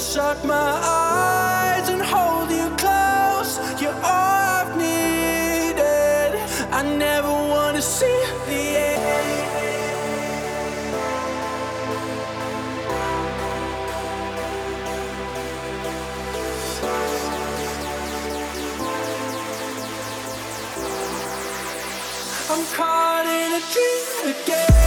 shut my eyes and hold you close. You're all I've needed. I never want to see the end. I'm caught in a dream again.